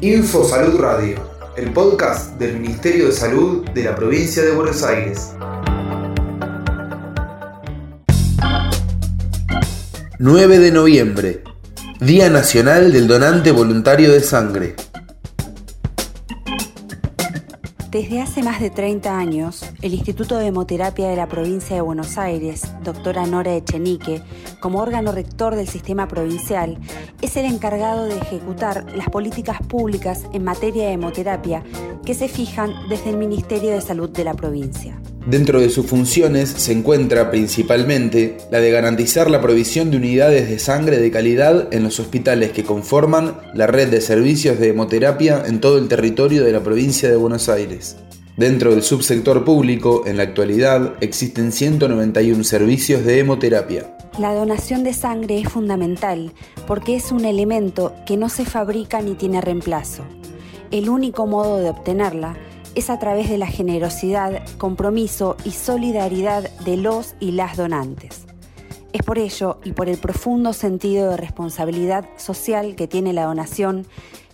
Info Salud Radio, el podcast del Ministerio de Salud de la provincia de Buenos Aires. 9 de noviembre, Día Nacional del Donante Voluntario de Sangre. Desde hace más de 30 años, el Instituto de Hemoterapia de la provincia de Buenos Aires, doctora Nora Echenique, como órgano rector del sistema provincial, es el encargado de ejecutar las políticas públicas en materia de hemoterapia que se fijan desde el Ministerio de Salud de la provincia. Dentro de sus funciones se encuentra principalmente la de garantizar la provisión de unidades de sangre de calidad en los hospitales que conforman la red de servicios de hemoterapia en todo el territorio de la provincia de Buenos Aires. Dentro del subsector público, en la actualidad, existen 191 servicios de hemoterapia. La donación de sangre es fundamental porque es un elemento que no se fabrica ni tiene reemplazo. El único modo de obtenerla es a través de la generosidad, compromiso y solidaridad de los y las donantes. Es por ello y por el profundo sentido de responsabilidad social que tiene la donación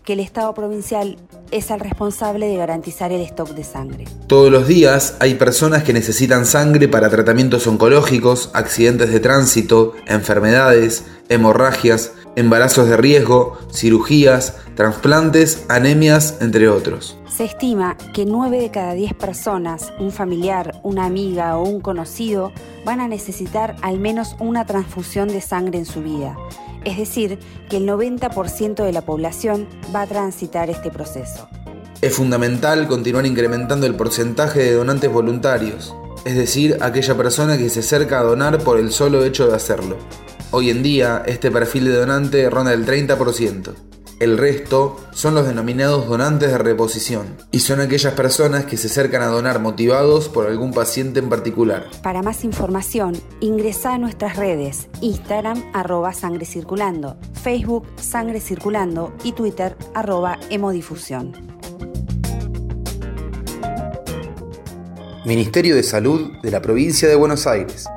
que el Estado provincial es el responsable de garantizar el stock de sangre. Todos los días hay personas que necesitan sangre para tratamientos oncológicos, accidentes de tránsito, enfermedades, hemorragias, embarazos de riesgo, cirugías, trasplantes, anemias, entre otros. Se estima que 9 de cada 10 personas, un familiar, una amiga o un conocido, van a necesitar al menos una transfusión de sangre en su vida. Es decir, que el 90% de la población va a transitar este proceso. Es fundamental continuar incrementando el porcentaje de donantes voluntarios, es decir, aquella persona que se acerca a donar por el solo hecho de hacerlo. Hoy en día, este perfil de donante ronda el 30%. El resto son los denominados donantes de reposición y son aquellas personas que se acercan a donar motivados por algún paciente en particular. Para más información, ingresa a nuestras redes Instagram arroba sangre circulando, Facebook sangre circulando y Twitter arroba hemodifusión. Ministerio de Salud de la Provincia de Buenos Aires.